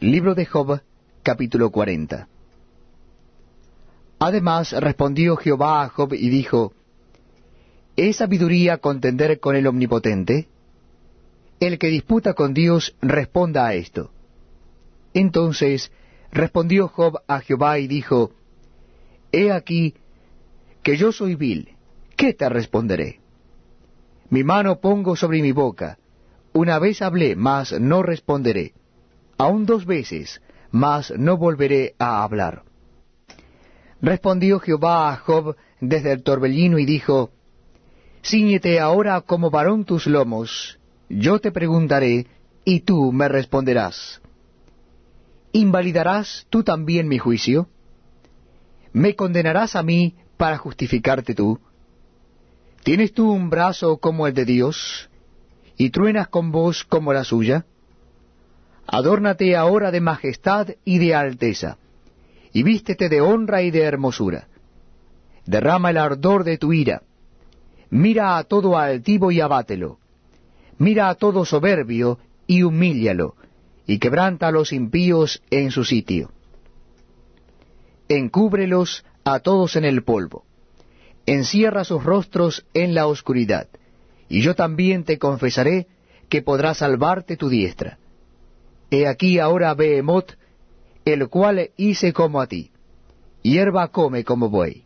Libro de Job, capítulo 40. Además respondió Jehová a Job y dijo, ¿Es sabiduría contender con el Omnipotente? El que disputa con Dios responda a esto. Entonces respondió Job a Jehová y dijo, He aquí que yo soy vil, ¿qué te responderé? Mi mano pongo sobre mi boca, una vez hablé, mas no responderé aún dos veces, mas no volveré a hablar. Respondió Jehová a Job desde el torbellino y dijo, Cíñete ahora como varón tus lomos, yo te preguntaré, y tú me responderás. ¿Invalidarás tú también mi juicio? ¿Me condenarás a mí para justificarte tú? ¿Tienes tú un brazo como el de Dios, y truenas con voz como la suya? Adórnate ahora de majestad y de alteza, y vístete de honra y de hermosura. Derrama el ardor de tu ira. Mira a todo altivo y abátelo. Mira a todo soberbio y humíllalo, y quebranta a los impíos en su sitio. Encúbrelos a todos en el polvo. Encierra sus rostros en la oscuridad, y yo también te confesaré que podrá salvarte tu diestra He aquí ahora Behemoth, el cual hice como a ti, hierba come como buey.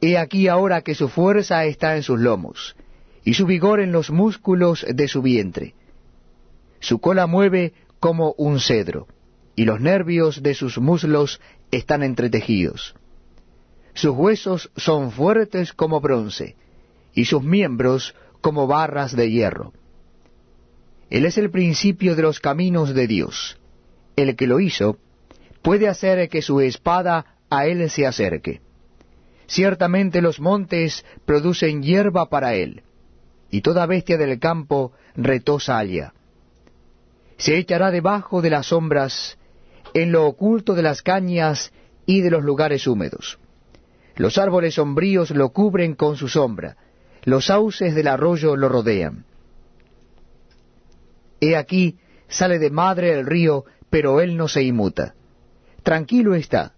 He aquí ahora que su fuerza está en sus lomos, y su vigor en los músculos de su vientre. Su cola mueve como un cedro, y los nervios de sus muslos están entretejidos. Sus huesos son fuertes como bronce, y sus miembros como barras de hierro. Él es el principio de los caminos de Dios. El que lo hizo puede hacer que su espada a él se acerque. Ciertamente los montes producen hierba para él, y toda bestia del campo retosa allá. Se echará debajo de las sombras, en lo oculto de las cañas y de los lugares húmedos. Los árboles sombríos lo cubren con su sombra, los sauces del arroyo lo rodean. He aquí, sale de madre el río, pero él no se inmuta. Tranquilo está,